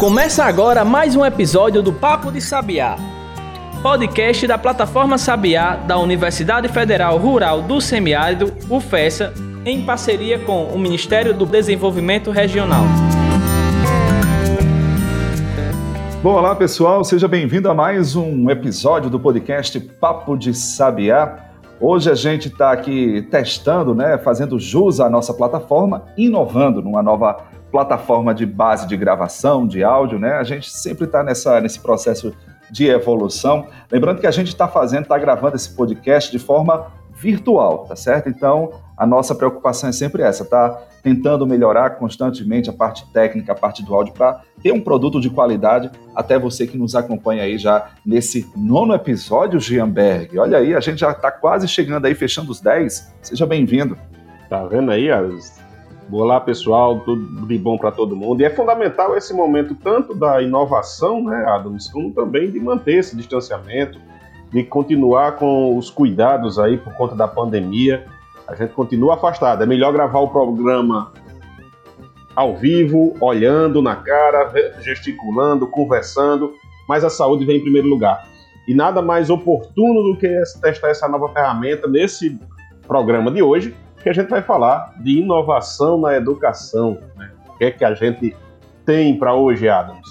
Começa agora mais um episódio do Papo de Sabiá, podcast da plataforma Sabiá da Universidade Federal Rural do Semiárido, UFESA, em parceria com o Ministério do Desenvolvimento Regional. Bom, olá pessoal, seja bem-vindo a mais um episódio do podcast Papo de Sabiá. Hoje a gente está aqui testando, né, fazendo jus à nossa plataforma, inovando numa nova plataforma de base de gravação, de áudio, né? A gente sempre está nesse processo de evolução. Lembrando que a gente está fazendo, está gravando esse podcast de forma virtual, tá certo? Então, a nossa preocupação é sempre essa, tá? Tentando melhorar constantemente a parte técnica, a parte do áudio, para ter um produto de qualidade até você que nos acompanha aí já nesse nono episódio, Gianberg. Olha aí, a gente já está quase chegando aí, fechando os 10. Seja bem-vindo. Tá vendo aí? Olá, pessoal, tudo de bom para todo mundo. E é fundamental esse momento, tanto da inovação, né, Adams, como também de manter esse distanciamento, de continuar com os cuidados aí por conta da pandemia a gente continua afastado. É melhor gravar o programa ao vivo, olhando na cara, gesticulando, conversando, mas a saúde vem em primeiro lugar. E nada mais oportuno do que testar essa nova ferramenta nesse programa de hoje, que a gente vai falar de inovação na educação. Né? O que é que a gente tem para hoje, Adams?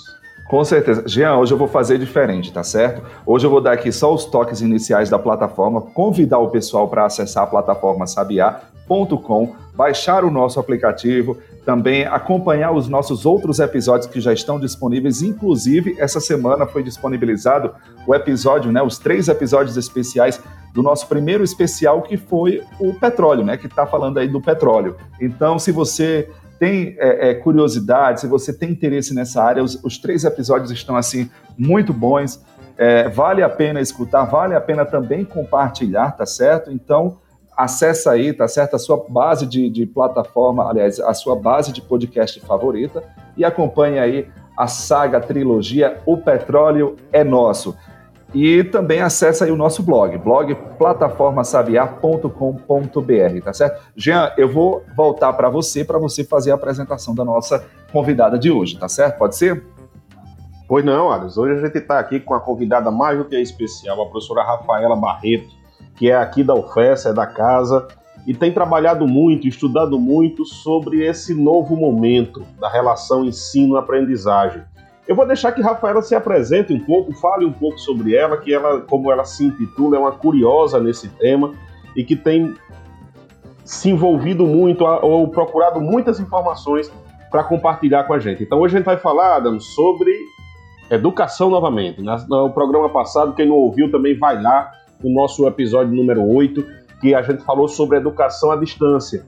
Com certeza. Jean, hoje eu vou fazer diferente, tá certo? Hoje eu vou dar aqui só os toques iniciais da plataforma, convidar o pessoal para acessar a plataforma sabiá.com, baixar o nosso aplicativo, também acompanhar os nossos outros episódios que já estão disponíveis. Inclusive, essa semana foi disponibilizado o episódio, né, os três episódios especiais do nosso primeiro especial, que foi o petróleo, né, que está falando aí do petróleo. Então, se você tem é, é, curiosidade, se você tem interesse nessa área, os, os três episódios estão assim muito bons. É, vale a pena escutar, vale a pena também compartilhar, tá certo? Então acessa aí, tá certo? A sua base de, de plataforma, aliás, a sua base de podcast favorita e acompanhe aí a saga a trilogia O Petróleo é Nosso. E também acessa aí o nosso blog, blog plataformasabiá.com.br, tá certo? Jean, eu vou voltar para você, para você fazer a apresentação da nossa convidada de hoje, tá certo? Pode ser? Pois não, Alex. Hoje a gente está aqui com a convidada mais do que especial, a professora Rafaela Barreto, que é aqui da UFES, é da casa, e tem trabalhado muito, estudado muito sobre esse novo momento da relação ensino-aprendizagem. Eu vou deixar que Rafaela se apresente um pouco, fale um pouco sobre ela, que ela, como ela se intitula, é uma curiosa nesse tema e que tem se envolvido muito ou procurado muitas informações para compartilhar com a gente. Então hoje a gente vai falar, Adam, sobre educação novamente. No programa passado, quem não ouviu também vai lá no nosso episódio número 8, que a gente falou sobre educação à distância.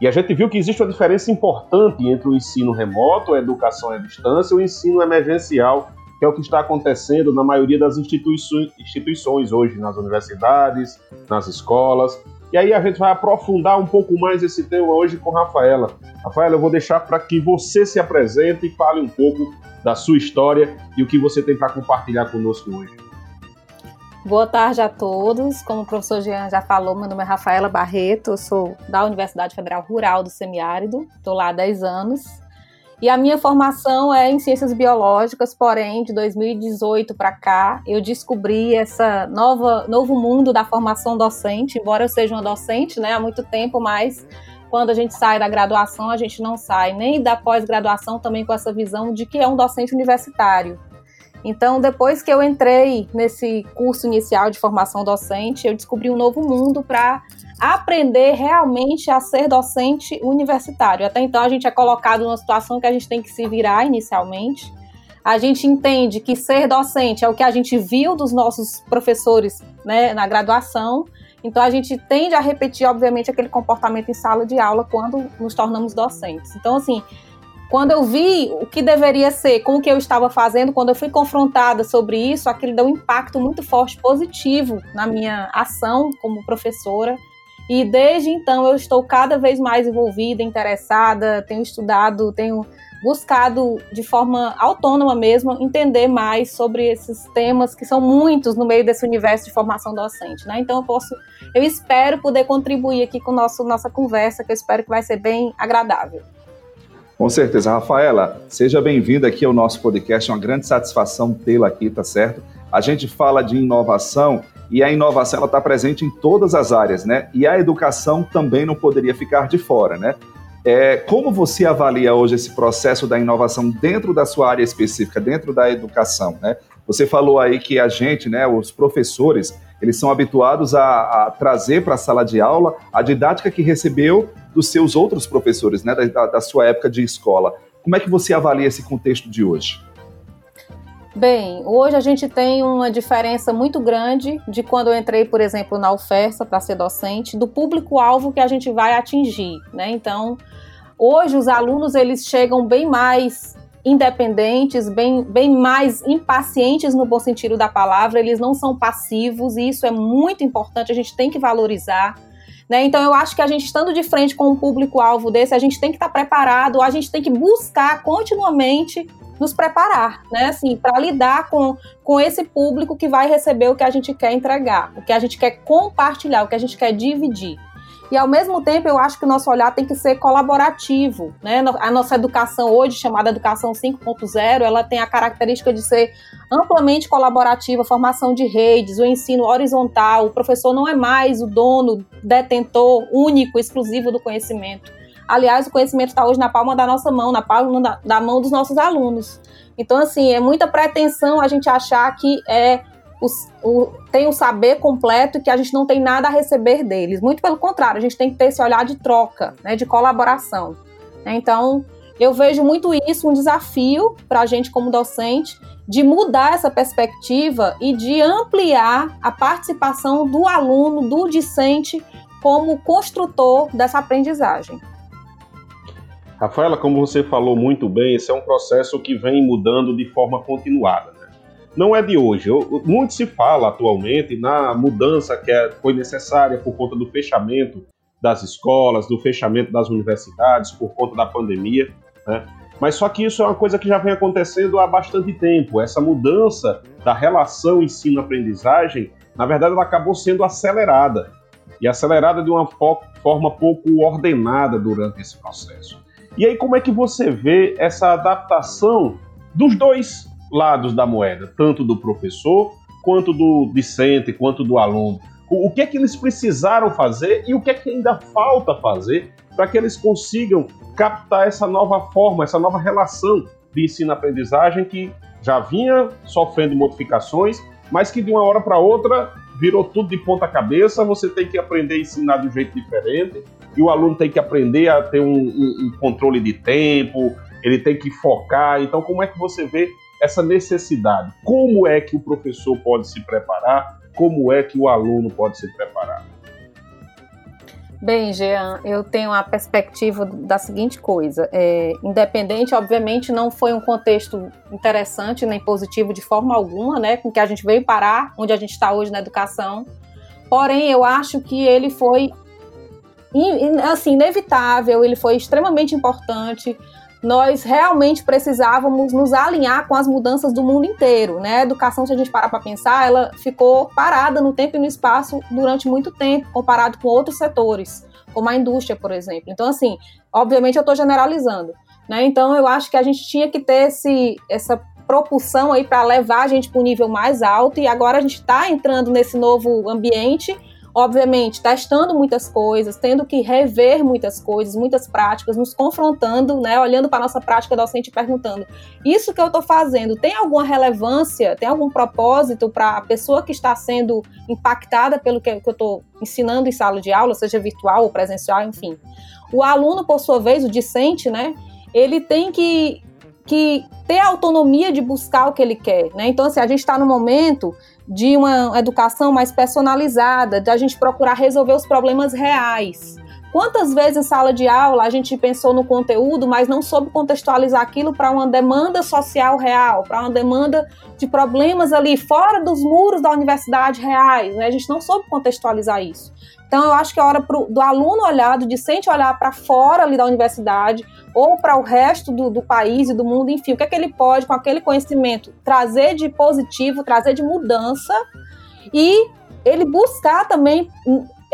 E a gente viu que existe uma diferença importante entre o ensino remoto, a educação à distância, e o ensino emergencial, que é o que está acontecendo na maioria das instituições, instituições hoje, nas universidades, nas escolas. E aí a gente vai aprofundar um pouco mais esse tema hoje com Rafaela. Rafaela, eu vou deixar para que você se apresente e fale um pouco da sua história e o que você tem para compartilhar conosco hoje. Boa tarde a todos. Como o professor Jean já falou, meu nome é Rafaela Barreto, eu sou da Universidade Federal Rural do Semiárido, estou lá há 10 anos. E a minha formação é em ciências biológicas, porém, de 2018 para cá, eu descobri essa nova novo mundo da formação docente, embora eu seja uma docente né, há muito tempo, mas quando a gente sai da graduação, a gente não sai nem da pós-graduação também com essa visão de que é um docente universitário. Então, depois que eu entrei nesse curso inicial de formação docente, eu descobri um novo mundo para aprender realmente a ser docente universitário. Até então, a gente é colocado numa situação que a gente tem que se virar inicialmente. A gente entende que ser docente é o que a gente viu dos nossos professores né, na graduação. Então, a gente tende a repetir, obviamente, aquele comportamento em sala de aula quando nos tornamos docentes. Então, assim, quando eu vi o que deveria ser com o que eu estava fazendo, quando eu fui confrontada sobre isso, aquilo deu um impacto muito forte, positivo na minha ação como professora. E desde então eu estou cada vez mais envolvida, interessada, tenho estudado, tenho buscado de forma autônoma mesmo entender mais sobre esses temas que são muitos no meio desse universo de formação docente, né? Então eu posso, eu espero poder contribuir aqui com nosso nossa conversa, que eu espero que vai ser bem agradável. Com certeza. Rafaela, seja bem-vinda aqui ao nosso podcast. É uma grande satisfação tê-la aqui, tá certo? A gente fala de inovação e a inovação está presente em todas as áreas, né? E a educação também não poderia ficar de fora, né? É, como você avalia hoje esse processo da inovação dentro da sua área específica, dentro da educação, né? Você falou aí que a gente, né, os professores, eles são habituados a, a trazer para a sala de aula a didática que recebeu dos seus outros professores, né, da, da sua época de escola. Como é que você avalia esse contexto de hoje? Bem, hoje a gente tem uma diferença muito grande de quando eu entrei, por exemplo, na UFERSA para ser docente, do público-alvo que a gente vai atingir, né? Então, hoje os alunos eles chegam bem mais independentes, bem, bem mais impacientes no bom sentido da palavra, eles não são passivos e isso é muito importante, a gente tem que valorizar. Né? Então, eu acho que a gente estando de frente com um público-alvo desse, a gente tem que estar preparado, a gente tem que buscar continuamente nos preparar, né? Assim, para lidar com, com esse público que vai receber o que a gente quer entregar, o que a gente quer compartilhar, o que a gente quer dividir. E ao mesmo tempo, eu acho que o nosso olhar tem que ser colaborativo, né? A nossa educação hoje, chamada educação 5.0, ela tem a característica de ser amplamente colaborativa, formação de redes, o ensino horizontal, o professor não é mais o dono, detentor único, exclusivo do conhecimento. Aliás, o conhecimento está hoje na palma da nossa mão, na palma da, da mão dos nossos alunos. Então, assim, é muita pretensão a gente achar que é o, o, tem o saber completo e que a gente não tem nada a receber deles. Muito pelo contrário, a gente tem que ter esse olhar de troca, né, de colaboração. Então, eu vejo muito isso um desafio para a gente como docente de mudar essa perspectiva e de ampliar a participação do aluno, do discente, como construtor dessa aprendizagem. Rafaela, como você falou muito bem, esse é um processo que vem mudando de forma continuada. Não é de hoje. Muito se fala atualmente na mudança que é, foi necessária por conta do fechamento das escolas, do fechamento das universidades, por conta da pandemia. Né? Mas só que isso é uma coisa que já vem acontecendo há bastante tempo. Essa mudança da relação ensino-aprendizagem, na verdade, ela acabou sendo acelerada. E acelerada de uma forma pouco ordenada durante esse processo. E aí, como é que você vê essa adaptação dos dois lados da moeda, tanto do professor, quanto do discente, quanto do aluno? O que é que eles precisaram fazer e o que é que ainda falta fazer para que eles consigam captar essa nova forma, essa nova relação de ensino-aprendizagem que já vinha sofrendo modificações, mas que de uma hora para outra virou tudo de ponta cabeça, você tem que aprender a ensinar de um jeito diferente, e o aluno tem que aprender a ter um, um, um controle de tempo, ele tem que focar. Então, como é que você vê essa necessidade? Como é que o professor pode se preparar? Como é que o aluno pode se preparar? Bem, Jean, eu tenho a perspectiva da seguinte coisa: é, independente, obviamente, não foi um contexto interessante nem positivo de forma alguma, né, com que a gente veio parar onde a gente está hoje na educação. Porém, eu acho que ele foi assim, inevitável, ele foi extremamente importante. Nós realmente precisávamos nos alinhar com as mudanças do mundo inteiro, né? A educação, se a gente parar para pensar, ela ficou parada no tempo e no espaço durante muito tempo, comparado com outros setores, como a indústria, por exemplo. Então, assim, obviamente eu estou generalizando, né? Então, eu acho que a gente tinha que ter esse, essa propulsão aí para levar a gente para um nível mais alto e agora a gente está entrando nesse novo ambiente obviamente, testando muitas coisas, tendo que rever muitas coisas, muitas práticas, nos confrontando, né, olhando para a nossa prática docente e perguntando: isso que eu estou fazendo tem alguma relevância, tem algum propósito para a pessoa que está sendo impactada pelo que, que eu estou ensinando em sala de aula, seja virtual ou presencial, enfim. O aluno, por sua vez, o discente, né, ele tem que, que ter a autonomia de buscar o que ele quer, né? Então, assim, a gente está no momento de uma educação mais personalizada, de a gente procurar resolver os problemas reais. Quantas vezes em sala de aula a gente pensou no conteúdo, mas não soube contextualizar aquilo para uma demanda social real, para uma demanda de problemas ali fora dos muros da universidade reais? Né? A gente não soube contextualizar isso. Então, eu acho que é hora pro, do aluno olhar, do discente olhar para fora ali da universidade ou para o resto do, do, país e do mundo, enfim, o que é que ele pode, com aquele conhecimento, trazer de positivo, trazer de mudança e ele buscar também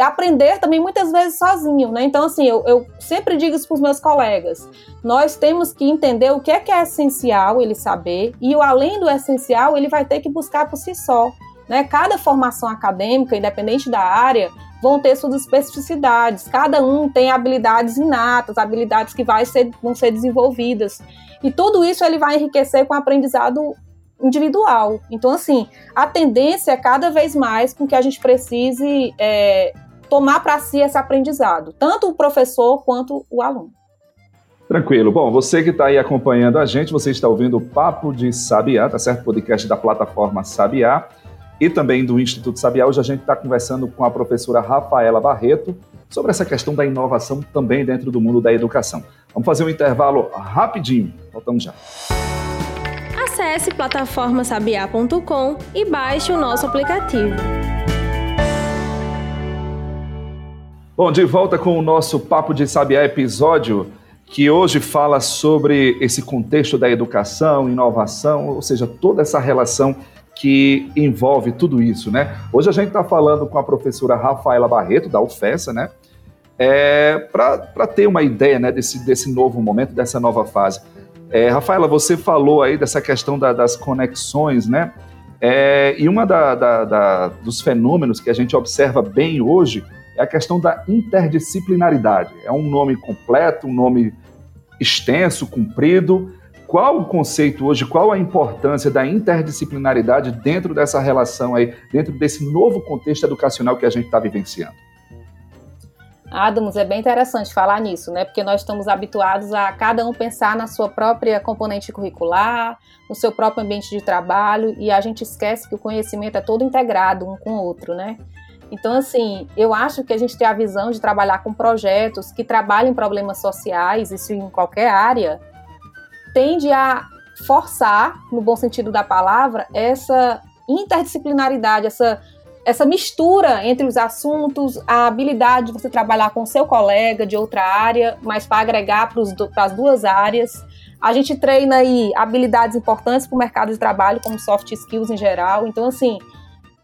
aprender também muitas vezes sozinho, né? Então, assim, eu, eu sempre digo isso para os meus colegas. Nós temos que entender o que é que é essencial ele saber, e o além do essencial, ele vai ter que buscar por si só. Né? Cada formação acadêmica, independente da área, vão ter suas especificidades. Cada um tem habilidades inatas, habilidades que vai ser, vão ser desenvolvidas. E tudo isso ele vai enriquecer com o aprendizado individual. Então, assim, a tendência é cada vez mais com que a gente precise é, tomar para si esse aprendizado, tanto o professor quanto o aluno. Tranquilo. Bom, você que está aí acompanhando a gente, você está ouvindo o Papo de Sabiá, tá certo? Podcast da plataforma Sabiá e também do Instituto Sabiá. Hoje a gente está conversando com a professora Rafaela Barreto sobre essa questão da inovação também dentro do mundo da educação. Vamos fazer um intervalo rapidinho. Voltamos já. Acesse plataformasabiá.com e baixe o nosso aplicativo. Bom, de volta com o nosso Papo de Sabiá episódio, que hoje fala sobre esse contexto da educação, inovação, ou seja, toda essa relação que envolve tudo isso, né? Hoje a gente está falando com a professora Rafaela Barreto, da UFESA, né? É, Para ter uma ideia né, desse, desse novo momento, dessa nova fase. É, Rafaela, você falou aí dessa questão da, das conexões, né? É, e uma da, da, da, dos fenômenos que a gente observa bem hoje é a questão da interdisciplinaridade. É um nome completo, um nome extenso, comprido, qual o conceito hoje, qual a importância da interdisciplinaridade dentro dessa relação aí, dentro desse novo contexto educacional que a gente está vivenciando? Adams, é bem interessante falar nisso, né? Porque nós estamos habituados a cada um pensar na sua própria componente curricular, no seu próprio ambiente de trabalho, e a gente esquece que o conhecimento é todo integrado um com o outro, né? Então, assim, eu acho que a gente tem a visão de trabalhar com projetos que trabalhem problemas sociais, isso em qualquer área, tende a forçar, no bom sentido da palavra, essa interdisciplinaridade, essa, essa mistura entre os assuntos, a habilidade de você trabalhar com seu colega de outra área, mas para agregar para as duas áreas. A gente treina aí habilidades importantes para o mercado de trabalho, como soft skills em geral. Então, assim,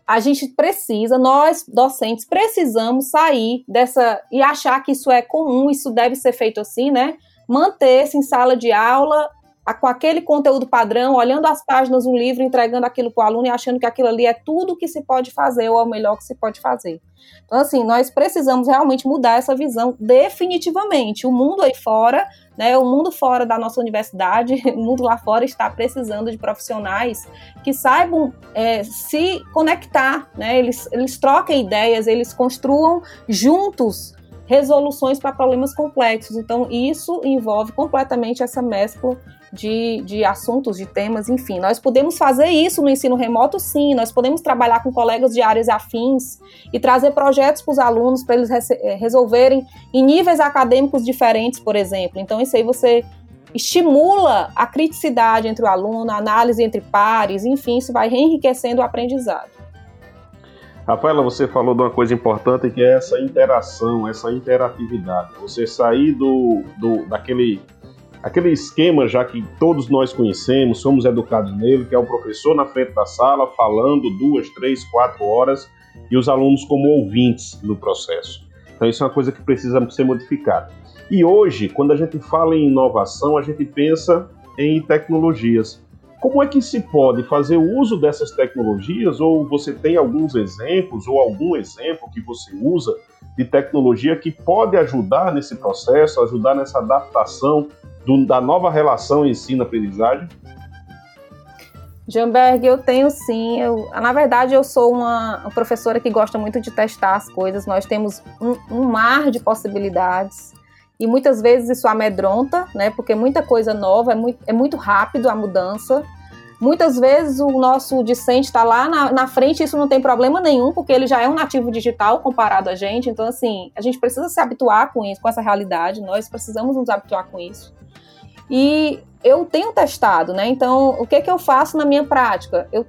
a gente precisa, nós docentes precisamos sair dessa e achar que isso é comum, isso deve ser feito assim, né? Manter-se em sala de aula com aquele conteúdo padrão, olhando as páginas do livro, entregando aquilo para o aluno e achando que aquilo ali é tudo que se pode fazer ou é o melhor que se pode fazer. Então, assim, nós precisamos realmente mudar essa visão definitivamente. O mundo aí fora, né, o mundo fora da nossa universidade, o mundo lá fora está precisando de profissionais que saibam é, se conectar, né, eles, eles troquem ideias, eles construam juntos resoluções para problemas complexos. Então, isso envolve completamente essa mescla de, de assuntos, de temas, enfim. Nós podemos fazer isso no ensino remoto, sim. Nós podemos trabalhar com colegas de áreas afins e trazer projetos para os alunos para eles eh, resolverem em níveis acadêmicos diferentes, por exemplo. Então, isso aí você estimula a criticidade entre o aluno, a análise entre pares, enfim, isso vai enriquecendo o aprendizado. Rafaela, você falou de uma coisa importante que é essa interação, essa interatividade. Você sair do, do daquele aquele esquema já que todos nós conhecemos, somos educados nele, que é o professor na frente da sala falando duas, três, quatro horas e os alunos como ouvintes no processo. Então isso é uma coisa que precisa ser modificada. E hoje, quando a gente fala em inovação, a gente pensa em tecnologias. Como é que se pode fazer uso dessas tecnologias? Ou você tem alguns exemplos, ou algum exemplo que você usa de tecnologia que pode ajudar nesse processo, ajudar nessa adaptação do, da nova relação ensino-aprendizagem? Jamberg, eu tenho sim. Eu, na verdade, eu sou uma, professora que gosta muito de testar as coisas. Nós temos um, um, mar de possibilidades e muitas vezes isso amedronta, né? Porque muita coisa nova, é muito, é muito rápido a mudança. Muitas vezes o nosso discente está lá na, na frente, isso não tem problema nenhum, porque ele já é um nativo digital comparado a gente. Então, assim, a gente precisa se habituar com isso, com essa realidade. Nós precisamos nos habituar com isso. E eu tenho testado, né? Então, o que, que eu faço na minha prática? Eu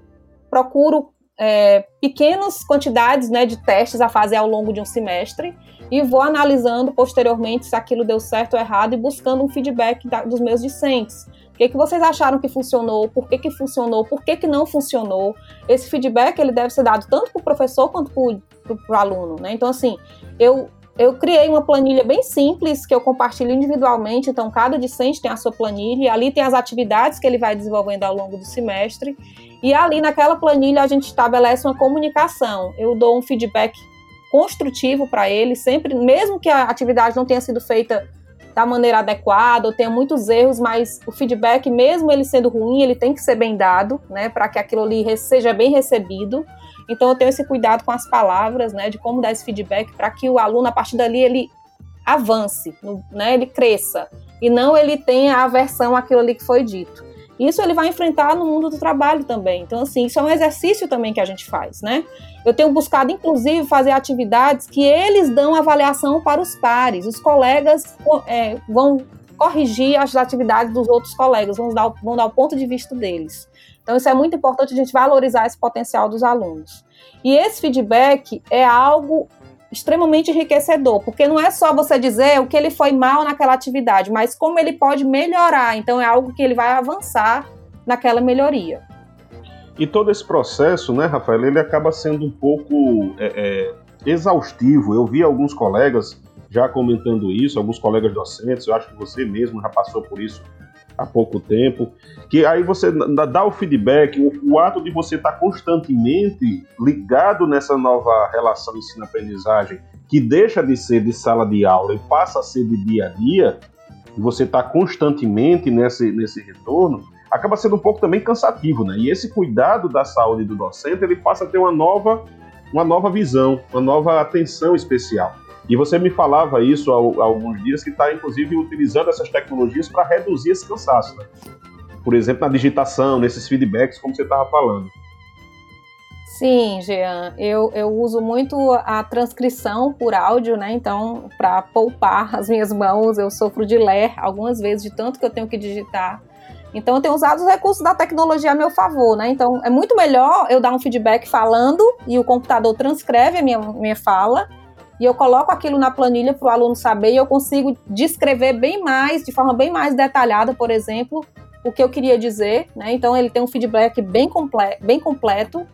procuro é, pequenas quantidades né, de testes a fazer ao longo de um semestre. e vou analisando posteriormente se aquilo deu certo ou errado e buscando um feedback da, dos meus discentes. O que, que vocês acharam que funcionou? Por que, que funcionou? Por que, que não funcionou? Esse feedback ele deve ser dado tanto para o professor quanto para o aluno. Né? Então, assim, eu eu criei uma planilha bem simples que eu compartilho individualmente, então cada discente tem a sua planilha, ali tem as atividades que ele vai desenvolvendo ao longo do semestre, e ali naquela planilha a gente estabelece uma comunicação. Eu dou um feedback construtivo para ele, sempre, mesmo que a atividade não tenha sido feita da maneira adequada ou tenha muitos erros, mas o feedback, mesmo ele sendo ruim, ele tem que ser bem dado, né, para que aquilo ali seja bem recebido. Então eu tenho esse cuidado com as palavras, né, de como dar esse feedback para que o aluno a partir dali ele avance, né, ele cresça e não ele tenha aversão àquilo ali que foi dito. Isso ele vai enfrentar no mundo do trabalho também. Então, assim, isso é um exercício também que a gente faz, né? Eu tenho buscado, inclusive, fazer atividades que eles dão avaliação para os pares. Os colegas é, vão corrigir as atividades dos outros colegas, vão dar, vão dar o ponto de vista deles. Então, isso é muito importante a gente valorizar esse potencial dos alunos. E esse feedback é algo extremamente enriquecedor, porque não é só você dizer o que ele foi mal naquela atividade, mas como ele pode melhorar. Então, é algo que ele vai avançar naquela melhoria. E todo esse processo, né, Rafael, ele acaba sendo um pouco é, é, exaustivo. Eu vi alguns colegas já comentando isso, alguns colegas docentes, eu acho que você mesmo já passou por isso há pouco tempo, que aí você dá o feedback, o, o ato de você estar tá constantemente ligado nessa nova relação ensino-aprendizagem, que deixa de ser de sala de aula e passa a ser de dia a dia, e você está constantemente nesse, nesse retorno, acaba sendo um pouco também cansativo, né? E esse cuidado da saúde do docente, ele passa a ter uma nova, uma nova visão, uma nova atenção especial. E você me falava isso há, alguns dias, que está inclusive utilizando essas tecnologias para reduzir esse cansaço. Né? Por exemplo, na digitação, nesses feedbacks, como você estava falando. Sim, Jean, eu, eu uso muito a transcrição por áudio, né? Então, para poupar as minhas mãos, eu sofro de ler algumas vezes, de tanto que eu tenho que digitar. Então, eu tenho usado os recursos da tecnologia a meu favor, né? Então, é muito melhor eu dar um feedback falando e o computador transcreve a minha, minha fala e eu coloco aquilo na planilha para o aluno saber e eu consigo descrever bem mais, de forma bem mais detalhada, por exemplo, o que eu queria dizer. Né? Então ele tem um feedback bem, comple bem completo,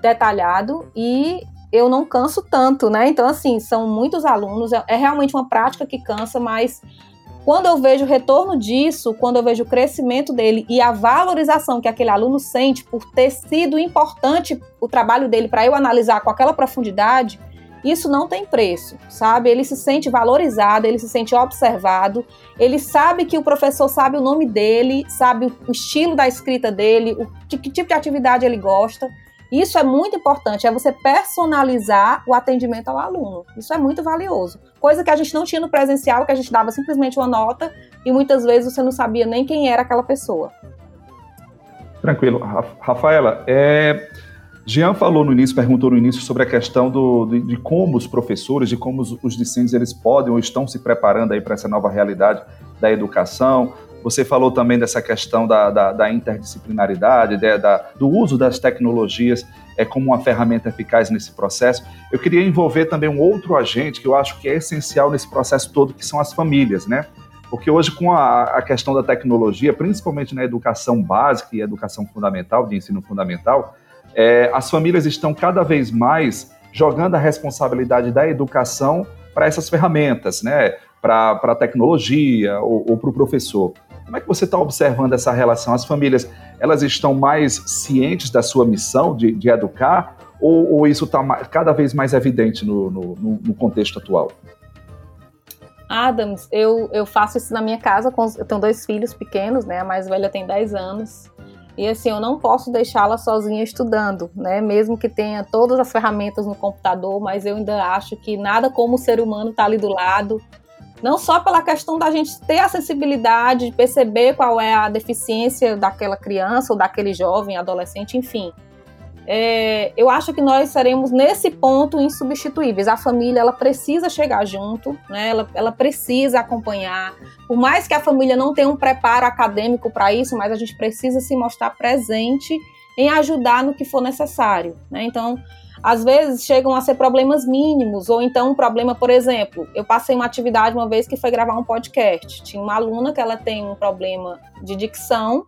detalhado e eu não canso tanto, né? Então, assim, são muitos alunos, é, é realmente uma prática que cansa, mas quando eu vejo o retorno disso, quando eu vejo o crescimento dele e a valorização que aquele aluno sente por ter sido importante o trabalho dele para eu analisar com aquela profundidade, isso não tem preço, sabe? Ele se sente valorizado, ele se sente observado, ele sabe que o professor sabe o nome dele, sabe o estilo da escrita dele, o que tipo de atividade ele gosta. Isso é muito importante, é você personalizar o atendimento ao aluno. Isso é muito valioso. Coisa que a gente não tinha no presencial, que a gente dava simplesmente uma nota e muitas vezes você não sabia nem quem era aquela pessoa. Tranquilo. Rafaela, é, Jean falou no início, perguntou no início sobre a questão do, de, de como os professores, de como os, os discentes eles podem ou estão se preparando aí para essa nova realidade da educação. Você falou também dessa questão da, da, da interdisciplinaridade, de, da, do uso das tecnologias é, como uma ferramenta eficaz nesse processo. Eu queria envolver também um outro agente que eu acho que é essencial nesse processo todo, que são as famílias, né? Porque hoje, com a, a questão da tecnologia, principalmente na educação básica e educação fundamental, de ensino fundamental, é, as famílias estão cada vez mais jogando a responsabilidade da educação para essas ferramentas, né? para a tecnologia ou, ou para o professor. Como é que você está observando essa relação? As famílias elas estão mais cientes da sua missão de, de educar ou, ou isso está cada vez mais evidente no, no, no, contexto atual? Adams, eu, eu faço isso na minha casa, com, eu tenho dois filhos pequenos, né? A mais velha tem 10 anos. E assim, eu não posso deixá-la sozinha estudando, né? Mesmo que tenha todas as ferramentas no computador, mas eu ainda acho que nada como o ser humano tá ali do lado. Não só pela questão da gente ter a sensibilidade de perceber qual é a deficiência daquela criança ou daquele jovem, adolescente, enfim é, eu acho que nós seremos nesse ponto insubstituíveis. A família ela precisa chegar junto, né? ela, ela precisa acompanhar. Por mais que a família não tenha um preparo acadêmico para isso, mas a gente precisa se mostrar presente em ajudar no que for necessário. Né? Então, às vezes chegam a ser problemas mínimos, ou então um problema, por exemplo, eu passei uma atividade uma vez que foi gravar um podcast. Tinha uma aluna que ela tem um problema de dicção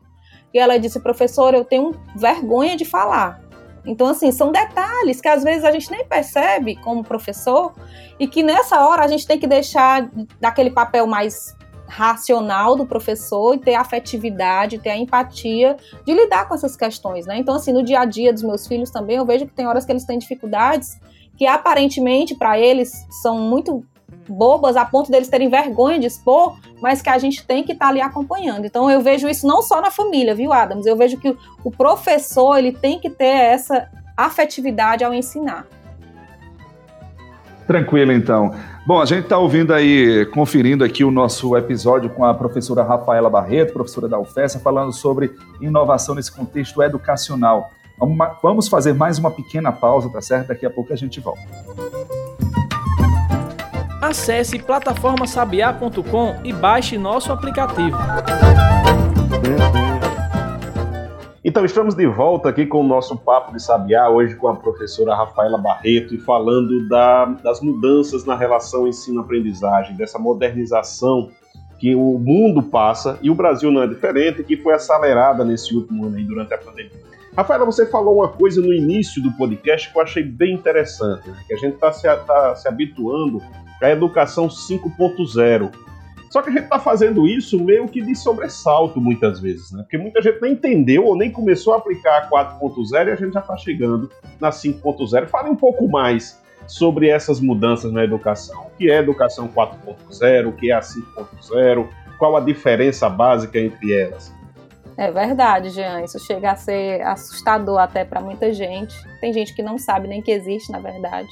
e ela disse, professor, eu tenho vergonha de falar. Então, assim, são detalhes que às vezes a gente nem percebe como professor e que nessa hora a gente tem que deixar daquele papel mais racional do professor e ter a afetividade, ter a empatia de lidar com essas questões, né? Então, assim, no dia a dia dos meus filhos também, eu vejo que tem horas que eles têm dificuldades que aparentemente para eles são muito bobas a ponto deles terem vergonha de expor, mas que a gente tem que estar tá ali acompanhando. Então eu vejo isso não só na família, viu, Adams? Eu vejo que o professor ele tem que ter essa afetividade ao ensinar. Tranquilo, então. Bom, a gente está ouvindo aí, conferindo aqui o nosso episódio com a professora Rafaela Barreto, professora da UFES, falando sobre inovação nesse contexto educacional. Vamos fazer mais uma pequena pausa, tá certo? Daqui a pouco a gente volta. Acesse plataformasabiá.com e baixe nosso aplicativo. Então, estamos de volta aqui com o nosso Papo de Sabiá, hoje com a professora Rafaela Barreto, e falando da, das mudanças na relação ensino-aprendizagem, dessa modernização que o mundo passa, e o Brasil não é diferente, que foi acelerada nesse último ano aí, durante a pandemia. Rafaela, você falou uma coisa no início do podcast que eu achei bem interessante, né? que a gente está se, tá se habituando a educação 5.0. Só que a gente está fazendo isso meio que de sobressalto muitas vezes, né? Porque muita gente nem entendeu ou nem começou a aplicar a 4.0 e a gente já está chegando na 5.0. Fale um pouco mais sobre essas mudanças na educação. O que é educação 4.0, o que é a 5.0, qual a diferença básica entre elas? É verdade, Jean. Isso chega a ser assustador até para muita gente. Tem gente que não sabe nem que existe, na verdade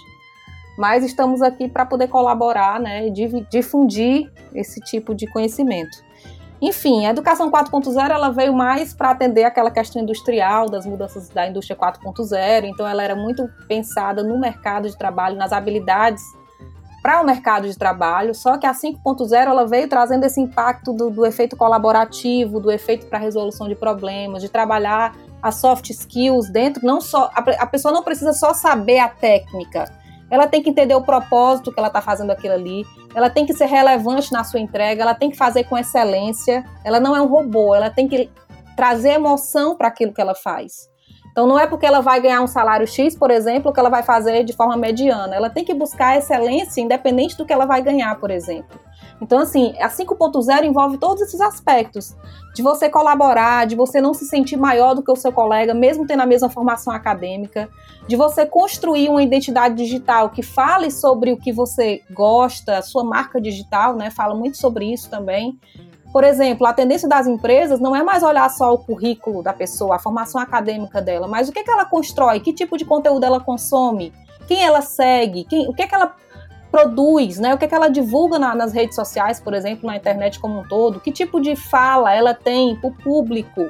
mas estamos aqui para poder colaborar né, e difundir esse tipo de conhecimento. Enfim, a educação 4.0 ela veio mais para atender aquela questão industrial, das mudanças da indústria 4.0, então ela era muito pensada no mercado de trabalho, nas habilidades para o mercado de trabalho, só que a 5.0 ela veio trazendo esse impacto do, do efeito colaborativo, do efeito para resolução de problemas, de trabalhar as soft skills dentro, não só a, a pessoa não precisa só saber a técnica, ela tem que entender o propósito que ela está fazendo aquilo ali, ela tem que ser relevante na sua entrega, ela tem que fazer com excelência, ela não é um robô, ela tem que trazer emoção para aquilo que ela faz. Então não é porque ela vai ganhar um salário X, por exemplo, que ela vai fazer de forma mediana. Ela tem que buscar excelência independente do que ela vai ganhar, por exemplo. Então, assim, a 5.0 envolve todos esses aspectos. De você colaborar, de você não se sentir maior do que o seu colega, mesmo tendo a mesma formação acadêmica, de você construir uma identidade digital que fale sobre o que você gosta, sua marca digital, né? Fala muito sobre isso também. Por exemplo, a tendência das empresas não é mais olhar só o currículo da pessoa, a formação acadêmica dela, mas o que, é que ela constrói, que tipo de conteúdo ela consome, quem ela segue, quem, o que, é que ela produz, né? O que, é que ela divulga na, nas redes sociais, por exemplo, na internet como um todo, que tipo de fala ela tem para o público.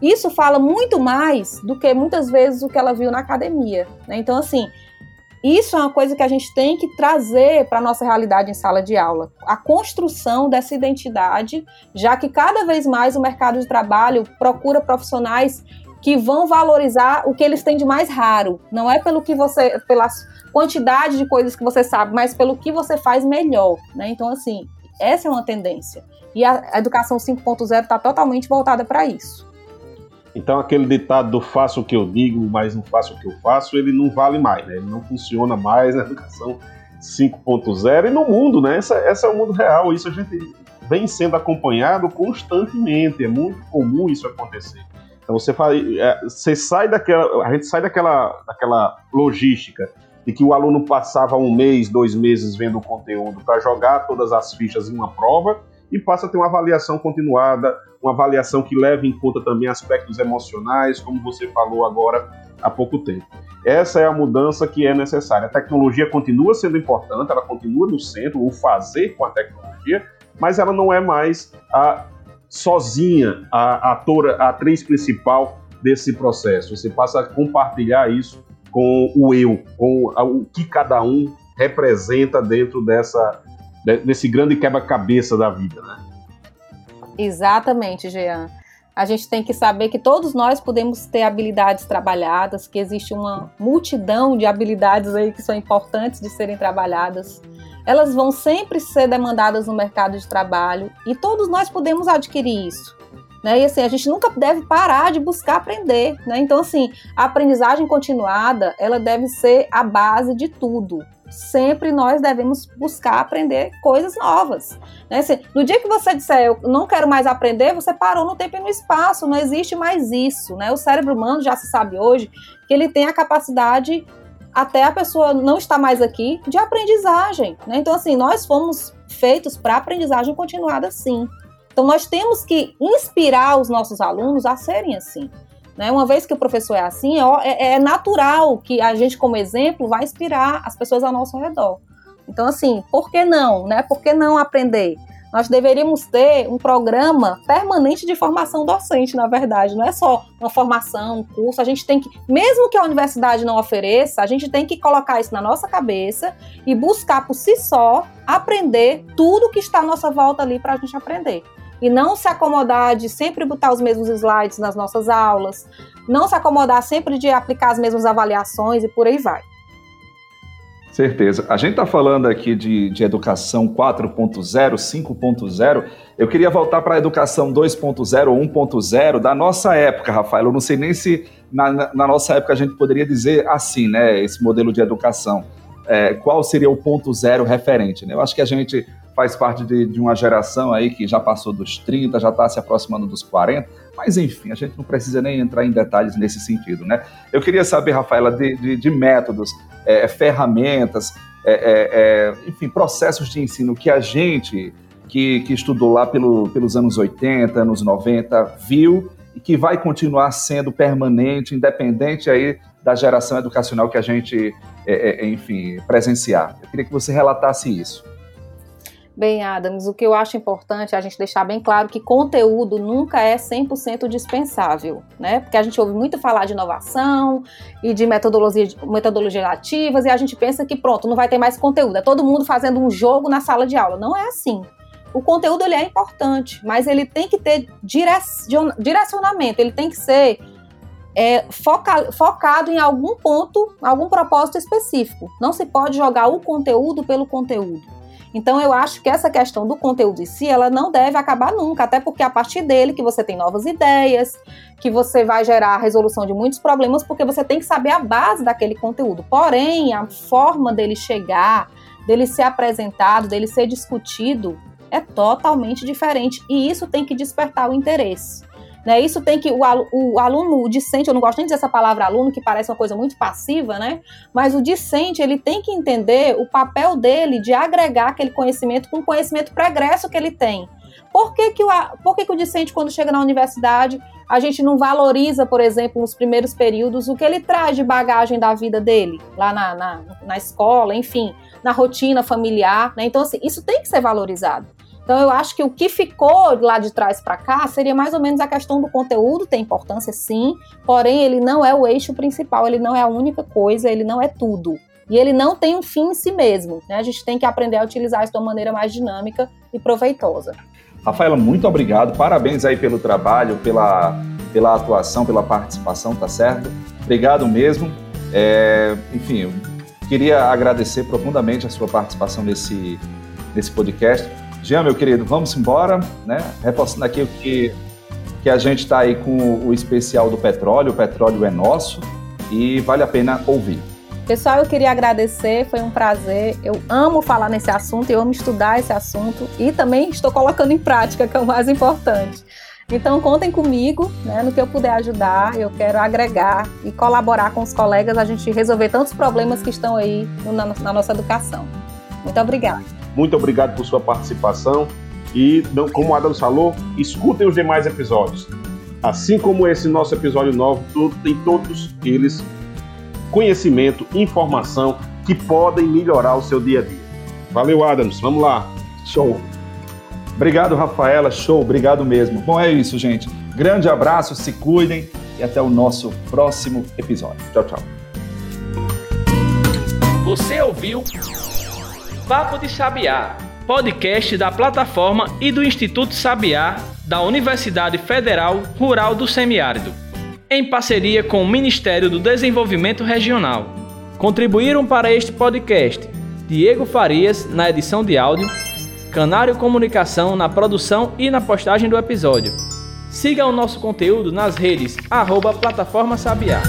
Isso fala muito mais do que muitas vezes o que ela viu na academia. Né? Então, assim, isso é uma coisa que a gente tem que trazer para a nossa realidade em sala de aula. A construção dessa identidade, já que cada vez mais o mercado de trabalho procura profissionais que vão valorizar o que eles têm de mais raro. Não é pelo que você, pelas quantidade de coisas que você sabe, mas pelo que você faz melhor, né? Então, assim, essa é uma tendência. E a educação 5.0 está totalmente voltada para isso. Então, aquele ditado do faço o que eu digo, mas não faço o que eu faço, ele não vale mais, né? Ele não funciona mais na educação 5.0 e no mundo, né? Essa, essa é o mundo real. Isso a gente vem sendo acompanhado constantemente. É muito comum isso acontecer. Então, você, é, você sai daquela. A gente sai daquela, daquela logística de que o aluno passava um mês, dois meses vendo o conteúdo para jogar todas as fichas em uma prova e passa a ter uma avaliação continuada, uma avaliação que leva em conta também aspectos emocionais, como você falou agora há pouco tempo. Essa é a mudança que é necessária. A tecnologia continua sendo importante, ela continua no centro, o fazer com a tecnologia, mas ela não é mais a sozinha a atora, a atriz principal desse processo. Você passa a compartilhar isso com o eu, com o que cada um representa dentro dessa desse grande quebra-cabeça da vida, né? Exatamente, Jean. A gente tem que saber que todos nós podemos ter habilidades trabalhadas, que existe uma multidão de habilidades aí que são importantes de serem trabalhadas. Elas vão sempre ser demandadas no mercado de trabalho e todos nós podemos adquirir isso. Né? E assim, a gente nunca deve parar de buscar aprender. Né? Então, assim, a aprendizagem continuada, ela deve ser a base de tudo sempre nós devemos buscar aprender coisas novas. Né? Se, no dia que você disser eu não quero mais aprender, você parou no tempo e no espaço, não existe mais isso. Né? O cérebro humano já se sabe hoje que ele tem a capacidade, até a pessoa não estar mais aqui, de aprendizagem. Né? Então, assim, nós fomos feitos para aprendizagem continuada, sim. Então, nós temos que inspirar os nossos alunos a serem assim. Né? Uma vez que o professor é assim, é, é, é natural que a gente, como exemplo, vai inspirar as pessoas ao nosso redor. Então, assim, por que não? Né? Por que não aprender? Nós deveríamos ter um programa permanente de formação docente, na verdade. Não é só uma formação, um curso. A gente tem que, mesmo que a universidade não ofereça, a gente tem que colocar isso na nossa cabeça e buscar por si só aprender tudo que está à nossa volta ali para a gente aprender e não se acomodar de sempre botar os mesmos slides nas nossas aulas, não se acomodar sempre de aplicar as mesmas avaliações e por aí vai. Certeza. A gente está falando aqui de, de educação 4.0, 5.0. Eu queria voltar para a educação 2.0 ou 1.0 da nossa época, Rafael. Eu não sei nem se na, na, nossa época a gente poderia dizer assim, né? Esse modelo de educação. É, qual seria o ponto zero referente? Né? Eu acho que a gente faz parte de, de, uma geração aí que já passou dos 30, já está se aproximando dos 40, mas enfim, a gente não precisa nem entrar em detalhes nesse sentido, né? Eu queria saber, Rafaela, de, de, de métodos, é, ferramentas, é, é, é enfim, processos de ensino que a gente que, que estudou lá pelo, pelos anos 80, anos 90, viu e que vai continuar sendo permanente, independente aí da geração educacional que a gente, é, é, enfim, presenciar. Eu queria que você relatasse isso. Bem, Adams, o que eu acho importante é a gente deixar bem claro que conteúdo nunca é 100% dispensável, né? Porque a gente ouve muito falar de inovação e de metodologia, metodologias ativas e a gente pensa que pronto, não vai ter mais conteúdo, é todo mundo fazendo um jogo na sala de aula. Não é assim. O conteúdo ele é importante, mas ele tem que ter direcionamento, ele tem que ser é, foca, focado em algum ponto, algum propósito específico. Não se pode jogar o conteúdo pelo conteúdo. Então eu acho que essa questão do conteúdo em si, ela não deve acabar nunca, até porque é a partir dele que você tem novas ideias, que você vai gerar a resolução de muitos problemas, porque você tem que saber a base daquele conteúdo. Porém, a forma dele chegar, dele ser apresentado, dele ser discutido, é totalmente diferente e isso tem que despertar o interesse. Né? Isso tem que o, o aluno, o discente, eu não gosto nem de dizer essa palavra aluno, que parece uma coisa muito passiva, né? Mas o discente, ele tem que entender o papel dele de agregar aquele conhecimento com o conhecimento pregresso que ele tem. Por que, que, o, por que, que o discente, quando chega na universidade, a gente não valoriza, por exemplo, nos primeiros períodos, o que ele traz de bagagem da vida dele, lá na, na, na escola, enfim, na rotina familiar, né? Então, assim, isso tem que ser valorizado. Então eu acho que o que ficou lá de trás para cá seria mais ou menos a questão do conteúdo, tem importância sim, porém ele não é o eixo principal, ele não é a única coisa, ele não é tudo. E ele não tem um fim em si mesmo. Né? A gente tem que aprender a utilizar isso de uma maneira mais dinâmica e proveitosa. Rafaela, muito obrigado. Parabéns aí pelo trabalho, pela, pela atuação, pela participação, tá certo? Obrigado mesmo. É, enfim, queria agradecer profundamente a sua participação nesse, nesse podcast. Jean, meu querido, vamos embora, né? Reforçando aqui o que, que a gente está aí com o especial do petróleo, o petróleo é nosso e vale a pena ouvir. Pessoal, eu queria agradecer, foi um prazer. Eu amo falar nesse assunto, eu amo estudar esse assunto e também estou colocando em prática, que é o mais importante. Então, contem comigo, né, no que eu puder ajudar. Eu quero agregar e colaborar com os colegas a gente resolver tantos problemas que estão aí na, na nossa educação. Muito obrigada. Muito obrigado por sua participação e, como o Adam falou, escutem os demais episódios. Assim como esse nosso episódio novo, tem todos eles conhecimento, informação que podem melhorar o seu dia a dia. Valeu, Adams. Vamos lá. Show. Obrigado, Rafaela. Show. Obrigado mesmo. Bom, é isso, gente. Grande abraço, se cuidem e até o nosso próximo episódio. Tchau, tchau. Você ouviu Papo de Sabiá podcast da plataforma e do Instituto Sabiá da Universidade Federal Rural do Semiárido, em parceria com o Ministério do Desenvolvimento Regional. Contribuíram para este podcast Diego Farias na edição de áudio, Canário Comunicação na produção e na postagem do episódio. Siga o nosso conteúdo nas redes arroba Plataforma Sabiá.